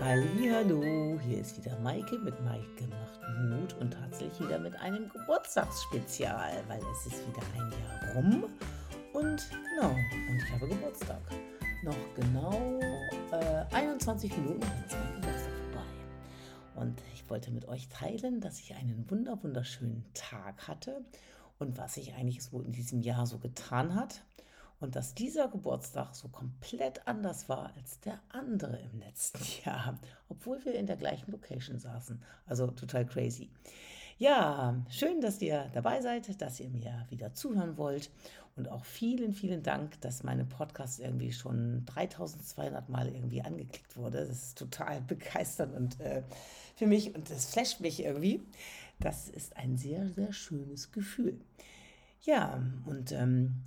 Hallo, hier ist wieder Maike mit Maike macht Mut und tatsächlich wieder mit einem Geburtstagsspezial, weil es ist wieder ein Jahr rum und genau, und ich habe Geburtstag. Noch genau äh, 21 Minuten ist mein Geburtstag vorbei. Und ich wollte mit euch teilen, dass ich einen wunder wunderschönen Tag hatte und was sich eigentlich so in diesem Jahr so getan hat und dass dieser Geburtstag so komplett anders war als der andere im letzten Jahr, obwohl wir in der gleichen Location saßen. Also total crazy. Ja, schön, dass ihr dabei seid, dass ihr mir wieder zuhören wollt und auch vielen, vielen Dank, dass meine Podcast irgendwie schon 3200 Mal irgendwie angeklickt wurde. Das ist total begeisternd und äh, für mich und das flasht mich irgendwie. Das ist ein sehr, sehr schönes Gefühl. Ja, und ähm,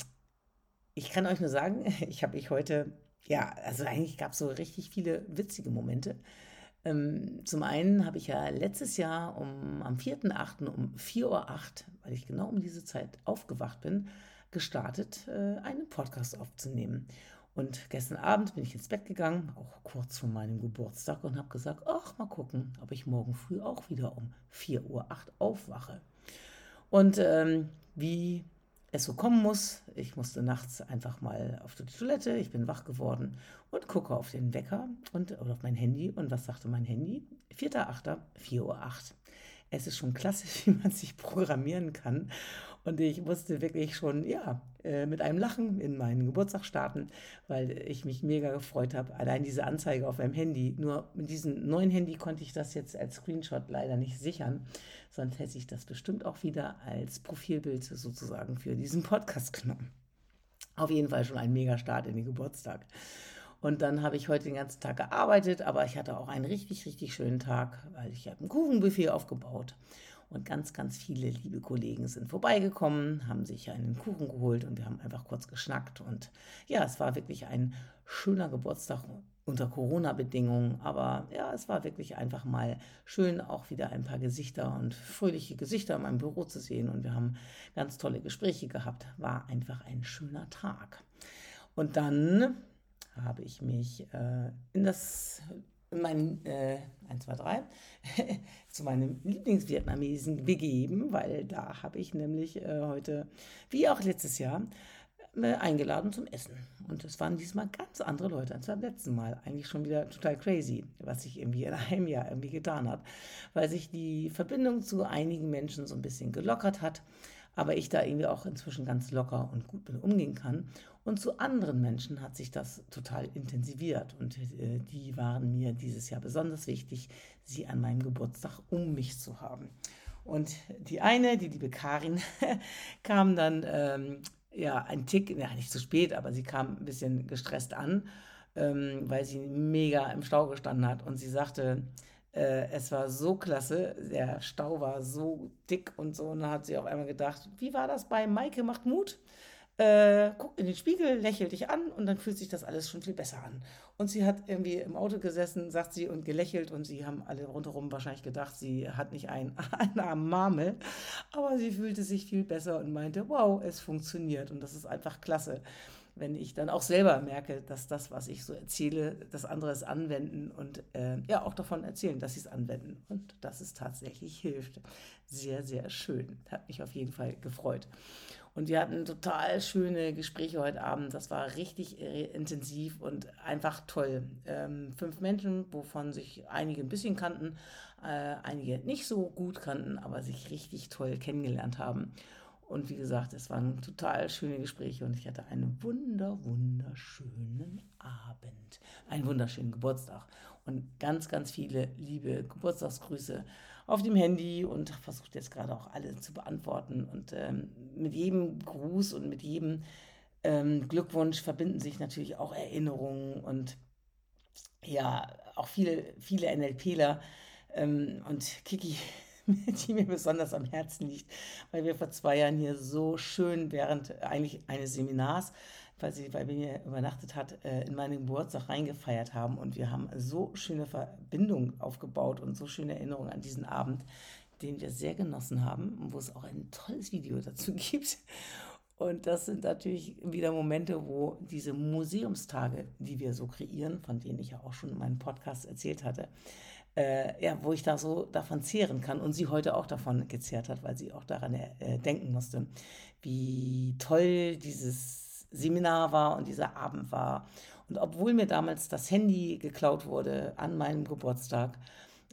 ich kann euch nur sagen, ich habe mich heute, ja, also eigentlich gab es so richtig viele witzige Momente. Ähm, zum einen habe ich ja letztes Jahr um, am 4.8. um 4.08 Uhr, weil ich genau um diese Zeit aufgewacht bin, gestartet, äh, einen Podcast aufzunehmen. Und gestern Abend bin ich ins Bett gegangen, auch kurz vor meinem Geburtstag, und habe gesagt, ach, mal gucken, ob ich morgen früh auch wieder um 4.08 Uhr aufwache. Und ähm, wie es so kommen muss. Ich musste nachts einfach mal auf die Toilette, ich bin wach geworden und gucke auf den Wecker und, oder auf mein Handy. Und was sagte mein Handy? 4.8., 4.08 Uhr. Es ist schon klasse, wie man sich programmieren kann. Und ich musste wirklich schon, ja, äh, mit einem Lachen in meinen Geburtstag starten, weil ich mich mega gefreut habe. Allein diese Anzeige auf meinem Handy. Nur mit diesem neuen Handy konnte ich das jetzt als Screenshot leider nicht sichern. Sonst hätte ich das bestimmt auch wieder als Profilbild sozusagen für diesen Podcast genommen. Auf jeden Fall schon ein mega Start in den Geburtstag. Und dann habe ich heute den ganzen Tag gearbeitet, aber ich hatte auch einen richtig, richtig schönen Tag, weil ich habe ein Kuchenbuffet aufgebaut und ganz, ganz viele liebe Kollegen sind vorbeigekommen, haben sich einen Kuchen geholt und wir haben einfach kurz geschnackt. Und ja, es war wirklich ein schöner Geburtstag unter Corona-Bedingungen. Aber ja, es war wirklich einfach mal schön, auch wieder ein paar Gesichter und fröhliche Gesichter in meinem Büro zu sehen. Und wir haben ganz tolle Gespräche gehabt. War einfach ein schöner Tag. Und dann habe ich mich äh, in das mein, äh, 1, 2, 3, zu meinem Lieblingsvietnamesen begeben, weil da habe ich nämlich äh, heute, wie auch letztes Jahr, äh, eingeladen zum Essen. Und es waren diesmal ganz andere Leute als beim letzten Mal. Eigentlich schon wieder total crazy, was sich irgendwie in einem Jahr irgendwie getan hat, weil sich die Verbindung zu einigen Menschen so ein bisschen gelockert hat aber ich da irgendwie auch inzwischen ganz locker und gut mit umgehen kann. Und zu anderen Menschen hat sich das total intensiviert und äh, die waren mir dieses Jahr besonders wichtig, sie an meinem Geburtstag um mich zu haben. Und die eine, die liebe Karin, kam dann ähm, ja ein Tick, ja nicht zu spät, aber sie kam ein bisschen gestresst an, ähm, weil sie mega im Stau gestanden hat und sie sagte, äh, es war so klasse, der Stau war so dick und so. Und dann hat sie auf einmal gedacht, wie war das bei Maike macht Mut? Äh, guckt in den Spiegel, lächelt dich an und dann fühlt sich das alles schon viel besser an. Und sie hat irgendwie im Auto gesessen, sagt sie, und gelächelt und sie haben alle rundherum wahrscheinlich gedacht, sie hat nicht einen, einen armen Marmel, aber sie fühlte sich viel besser und meinte, wow, es funktioniert und das ist einfach klasse wenn ich dann auch selber merke, dass das, was ich so erzähle, das andere ist anwenden und äh, ja auch davon erzählen, dass sie es anwenden und dass es tatsächlich hilft. Sehr, sehr schön. Hat mich auf jeden Fall gefreut. Und wir hatten total schöne Gespräche heute Abend. Das war richtig äh, intensiv und einfach toll. Ähm, fünf Menschen, wovon sich einige ein bisschen kannten, äh, einige nicht so gut kannten, aber sich richtig toll kennengelernt haben. Und wie gesagt, es waren total schöne Gespräche und ich hatte einen wunder, wunderschönen Abend, einen wunderschönen Geburtstag und ganz, ganz viele liebe Geburtstagsgrüße auf dem Handy und versucht jetzt gerade auch alle zu beantworten. Und ähm, mit jedem Gruß und mit jedem ähm, Glückwunsch verbinden sich natürlich auch Erinnerungen und ja, auch viele, viele NLPler. Ähm, und Kiki die mir besonders am Herzen liegt, weil wir vor zwei Jahren hier so schön während eigentlich eines Seminars, weil sie bei mir übernachtet hat, äh, in meinen Geburtstag reingefeiert haben und wir haben so schöne Verbindungen aufgebaut und so schöne Erinnerungen an diesen Abend, den wir sehr genossen haben wo es auch ein tolles Video dazu gibt. Und das sind natürlich wieder Momente, wo diese Museumstage, die wir so kreieren, von denen ich ja auch schon in meinem Podcast erzählt hatte, äh, ja, wo ich da so davon zehren kann und sie heute auch davon gezehrt hat, weil sie auch daran äh, denken musste, wie toll dieses Seminar war und dieser Abend war. Und obwohl mir damals das Handy geklaut wurde an meinem Geburtstag,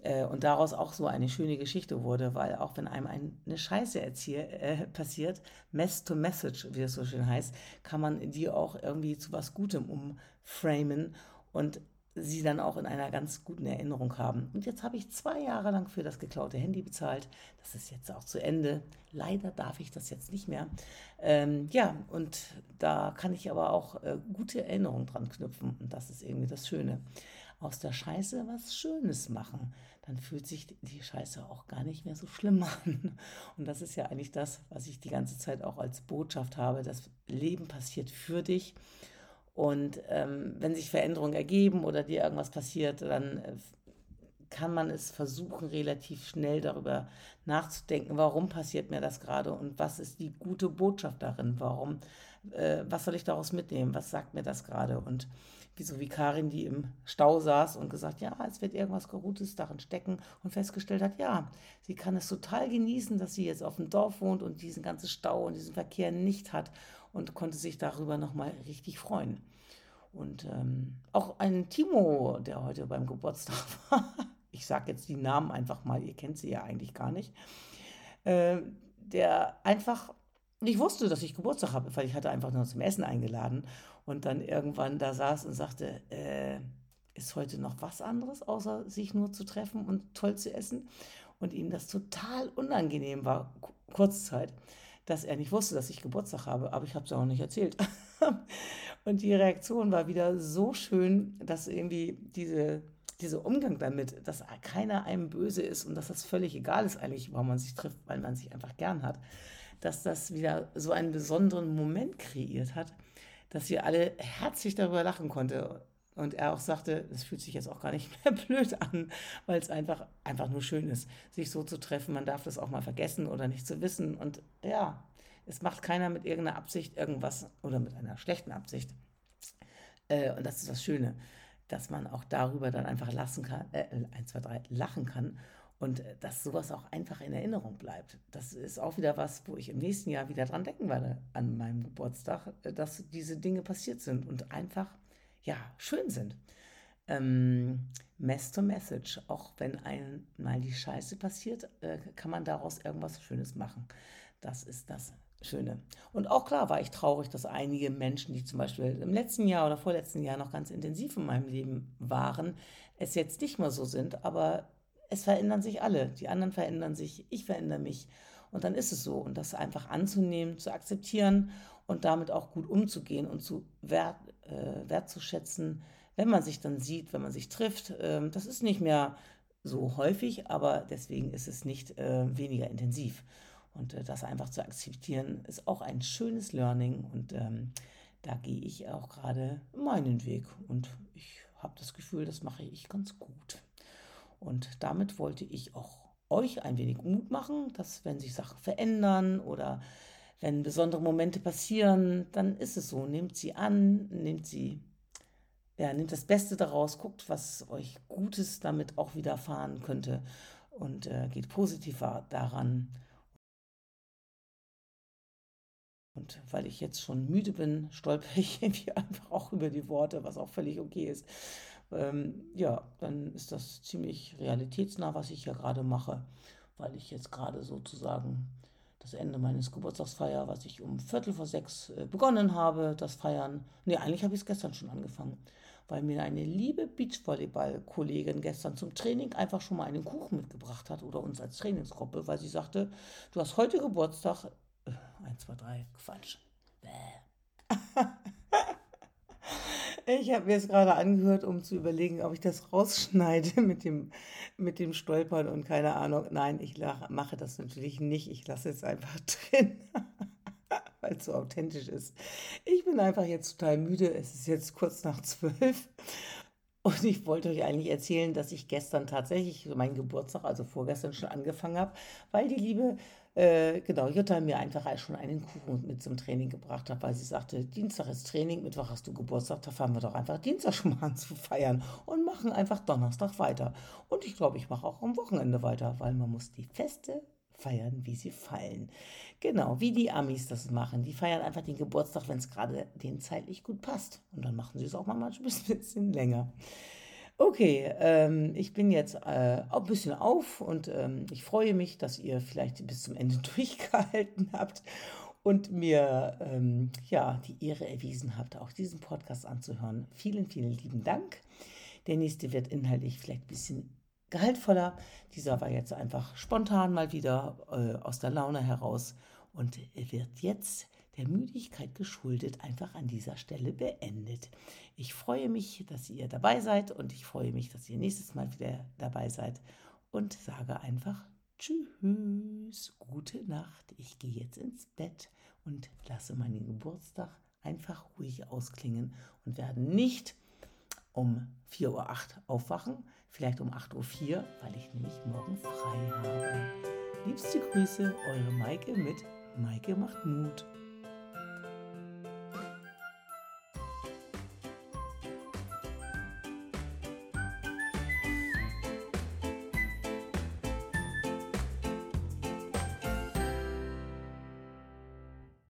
äh, und daraus auch so eine schöne Geschichte wurde, weil auch wenn einem eine Scheiße erziehe, äh, passiert, Mess to Message, wie es so schön heißt, kann man die auch irgendwie zu was Gutem umframen und sie dann auch in einer ganz guten Erinnerung haben. Und jetzt habe ich zwei Jahre lang für das geklaute Handy bezahlt. Das ist jetzt auch zu Ende. Leider darf ich das jetzt nicht mehr. Ähm, ja, und da kann ich aber auch äh, gute Erinnerungen dran knüpfen. Und das ist irgendwie das Schöne aus der Scheiße was Schönes machen. Dann fühlt sich die Scheiße auch gar nicht mehr so schlimm an. Und das ist ja eigentlich das, was ich die ganze Zeit auch als Botschaft habe. Das Leben passiert für dich. Und ähm, wenn sich Veränderungen ergeben oder dir irgendwas passiert, dann äh, kann man es versuchen, relativ schnell darüber nachzudenken, warum passiert mir das gerade und was ist die gute Botschaft darin, warum, äh, was soll ich daraus mitnehmen, was sagt mir das gerade? Und wie so wie Karin, die im Stau saß und gesagt, ja, es wird irgendwas Gutes darin stecken und festgestellt hat, ja, sie kann es total genießen, dass sie jetzt auf dem Dorf wohnt und diesen ganzen Stau und diesen Verkehr nicht hat und konnte sich darüber nochmal richtig freuen. Und ähm, auch ein Timo, der heute beim Geburtstag war, ich sage jetzt die Namen einfach mal, ihr kennt sie ja eigentlich gar nicht, äh, der einfach ich wusste, dass ich Geburtstag habe, weil ich hatte einfach nur zum Essen eingeladen und dann irgendwann da saß und sagte, äh, ist heute noch was anderes, außer sich nur zu treffen und toll zu essen? Und ihm das total unangenehm war, Kurzzeit, dass er nicht wusste, dass ich Geburtstag habe, aber ich habe es auch nicht erzählt. und die Reaktion war wieder so schön, dass irgendwie diese, dieser Umgang damit, dass keiner einem böse ist und dass das völlig egal ist eigentlich, warum man sich trifft, weil man sich einfach gern hat dass das wieder so einen besonderen Moment kreiert hat, dass wir alle herzlich darüber lachen konnten. Und er auch sagte, es fühlt sich jetzt auch gar nicht mehr blöd an, weil es einfach, einfach nur schön ist, sich so zu treffen. Man darf das auch mal vergessen oder nicht zu wissen. Und ja, es macht keiner mit irgendeiner Absicht irgendwas oder mit einer schlechten Absicht. Äh, und das ist das Schöne, dass man auch darüber dann einfach lassen kann, äh, 1, 2, 3, lachen kann und äh, dass sowas auch einfach in Erinnerung bleibt. Das ist auch wieder was, wo ich im nächsten Jahr wieder dran denken werde, an meinem Geburtstag, äh, dass diese Dinge passiert sind und einfach, ja, schön sind. Ähm, Mess to Message, auch wenn einmal die Scheiße passiert, äh, kann man daraus irgendwas Schönes machen. Das ist das Schöne. Und auch klar war ich traurig, dass einige Menschen, die zum Beispiel im letzten Jahr oder vorletzten Jahr noch ganz intensiv in meinem Leben waren, es jetzt nicht mehr so sind, aber es verändern sich alle. Die anderen verändern sich, ich verändere mich. Und dann ist es so. Und das einfach anzunehmen, zu akzeptieren und damit auch gut umzugehen und zu wert, äh, wertzuschätzen, wenn man sich dann sieht, wenn man sich trifft. Ähm, das ist nicht mehr so häufig, aber deswegen ist es nicht äh, weniger intensiv. Und äh, das einfach zu akzeptieren, ist auch ein schönes Learning. Und ähm, da gehe ich auch gerade meinen Weg. Und ich habe das Gefühl, das mache ich ganz gut. Und damit wollte ich auch euch ein wenig Mut machen, dass wenn sich Sachen verändern oder wenn besondere Momente passieren, dann ist es so. Nehmt sie an, nehmt sie, ja, nehmt das Beste daraus, guckt, was euch Gutes damit auch widerfahren könnte und äh, geht positiver daran. Und weil ich jetzt schon müde bin, stolper ich irgendwie einfach auch über die Worte, was auch völlig okay ist ähm, ja, dann ist das ziemlich realitätsnah, was ich ja gerade mache, weil ich jetzt gerade sozusagen das Ende meines Geburtstagsfeier, was ich um Viertel vor sechs äh, begonnen habe, das Feiern. Nee, eigentlich habe ich es gestern schon angefangen, weil mir eine liebe Beachvolleyball-Kollegin gestern zum Training einfach schon mal einen Kuchen mitgebracht hat oder uns als Trainingsgruppe, weil sie sagte, du hast heute Geburtstag. Äh, eins, zwei, drei, Quatsch. Bäh. Ich habe mir es gerade angehört, um zu überlegen, ob ich das rausschneide mit dem, mit dem Stolpern und keine Ahnung. Nein, ich lach, mache das natürlich nicht. Ich lasse es einfach drin, weil es so authentisch ist. Ich bin einfach jetzt total müde. Es ist jetzt kurz nach zwölf. Und ich wollte euch eigentlich erzählen, dass ich gestern tatsächlich meinen Geburtstag, also vorgestern schon angefangen habe, weil die liebe äh, genau, Jutta mir einfach schon einen Kuchen mit zum Training gebracht hat, weil sie sagte, Dienstag ist Training, Mittwoch hast du Geburtstag, da fahren wir doch einfach Dienstag schon mal an zu feiern und machen einfach Donnerstag weiter. Und ich glaube, ich mache auch am Wochenende weiter, weil man muss die Feste feiern, wie sie fallen. Genau, wie die Amis das machen. Die feiern einfach den Geburtstag, wenn es gerade denen zeitlich gut passt. Und dann machen sie es auch mal manchmal ein bisschen länger. Okay, ähm, ich bin jetzt äh, ein bisschen auf und ähm, ich freue mich, dass ihr vielleicht bis zum Ende durchgehalten habt und mir ähm, ja die Ehre erwiesen habt, auch diesen Podcast anzuhören. Vielen, vielen lieben Dank. Der nächste wird inhaltlich vielleicht ein bisschen gehaltvoller. Dieser war jetzt einfach spontan mal wieder äh, aus der Laune heraus und wird jetzt der Müdigkeit geschuldet einfach an dieser Stelle beendet. Ich freue mich, dass ihr dabei seid und ich freue mich, dass ihr nächstes Mal wieder dabei seid und sage einfach Tschüss, gute Nacht. Ich gehe jetzt ins Bett und lasse meinen Geburtstag einfach ruhig ausklingen und werde nicht um 4.08 Uhr aufwachen, vielleicht um 8.04 Uhr, weil ich nämlich morgen frei habe. Liebste Grüße, eure Maike mit Maike macht Mut.